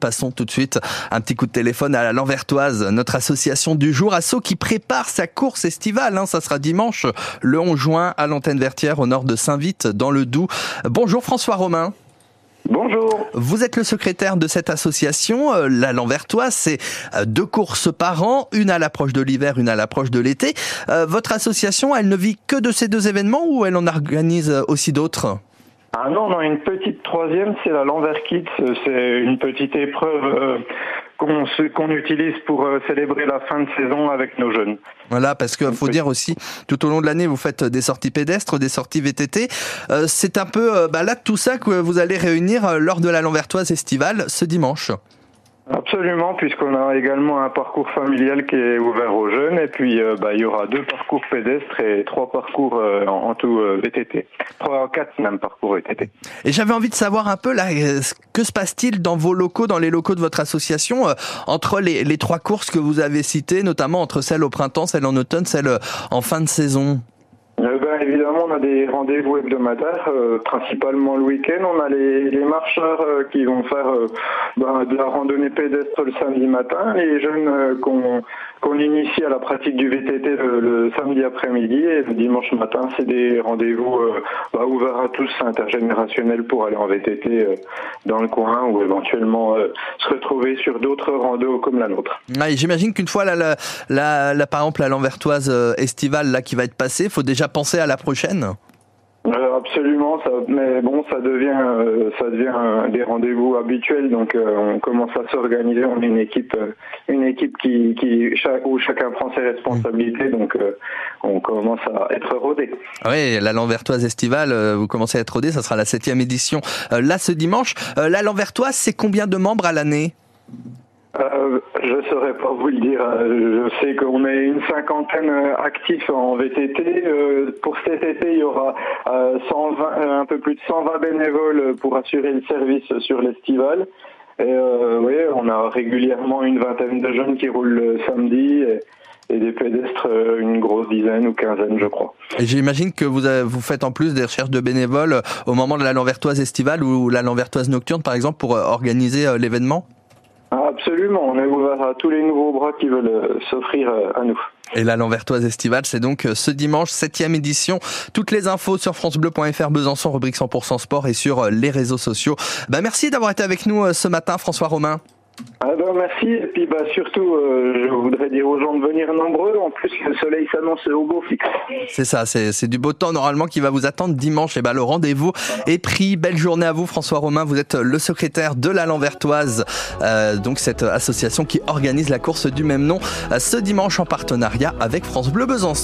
Passons tout de suite un petit coup de téléphone à la Lanvertoise, notre association du jour, Asso qui prépare sa course estivale. Hein. ça sera dimanche le 11 juin à l'antenne Vertière au nord de Saint-Vite dans le Doubs. Bonjour François Romain. Bonjour. Vous êtes le secrétaire de cette association, euh, la Lanvertoise. C'est euh, deux courses par an, une à l'approche de l'hiver, une à l'approche de l'été. Euh, votre association, elle ne vit que de ces deux événements ou elle en organise aussi d'autres? Ah non, non, une petite troisième, c'est la Lanver Kids. C'est une petite épreuve euh, qu'on utilise pour euh, célébrer la fin de saison avec nos jeunes. Voilà, parce qu'il faut dire aussi, tout au long de l'année, vous faites des sorties pédestres, des sorties VTT. Euh, c'est un peu bah là tout ça que vous allez réunir lors de la Lanvertoise estivale ce dimanche. Absolument, puisqu'on a également un parcours familial qui est ouvert aux jeunes, et puis euh, bah, il y aura deux parcours pédestres et trois parcours euh, en, tout euh, VTT, trois, quatre même parcours VTT. Et j'avais envie de savoir un peu là, que se passe-t-il dans vos locaux, dans les locaux de votre association, entre les, les trois courses que vous avez citées, notamment entre celle au printemps, celle en automne, celle en fin de saison? Ben, évidemment, on a des rendez-vous hebdomadaires, euh, principalement le week-end. On a les, marcheurs euh, qui vont faire euh, ben, de la randonnée pédestre le samedi matin, les jeunes qu'on qu'on initie à la pratique du VTT le, samedi après-midi et le dimanche matin, c'est des rendez-vous ben, ouverts à tous, intergénérationnels pour aller en VTT dans le coin ou éventuellement se retrouver sur d'autres randos comme la nôtre. J'imagine qu'une fois la, la, par exemple la Lanvertoise estivale là qui va être passée, il faut déjà penser à la prochaine euh, absolument, ça, mais bon, ça devient, euh, ça devient des rendez-vous habituels. Donc, euh, on commence à s'organiser. On est une équipe, une équipe qui, qui où chacun prend ses responsabilités. Donc, on commence à être rodé. Oui, la Lanvertoise estivale, vous commencez à être rodé. Ça sera la septième édition là ce dimanche. la Lanvertoise, c'est combien de membres à l'année? Euh, je ne saurais pas vous le dire. Je sais qu'on est une cinquantaine actifs en VTT. Euh, pour cet été, il y aura 120, euh, un peu plus de 120 bénévoles pour assurer le service sur l'estival. Et oui, on a régulièrement une vingtaine de jeunes qui roulent le samedi. Et, des pédestres, une grosse dizaine ou quinzaine, je crois. J'imagine que vous, vous faites en plus des recherches de bénévoles au moment de la Lanvertoise estivale ou la Lanvertoise nocturne, par exemple, pour organiser l'événement? Absolument, on est ouvert à tous les nouveaux bras qui veulent euh, s'offrir euh, à nous. Et la Lanvertoise Estivale, c'est donc euh, ce dimanche, septième édition. Toutes les infos sur francebleu.fr, Besançon, rubrique 100% sport et sur les réseaux sociaux. Bah, merci d'avoir été avec nous ce matin, François Romain. Ah ben merci, et puis bah surtout, euh, je voudrais dire aux gens de venir nombreux. En plus, le soleil s'annonce au beau fixe. C'est ça, c'est du beau temps normalement qui va vous attendre dimanche. Et bah le rendez-vous est pris. Belle journée à vous, François Romain. Vous êtes le secrétaire de la Lanvertoise, euh, donc cette association qui organise la course du même nom euh, ce dimanche en partenariat avec France Bleu Besançon.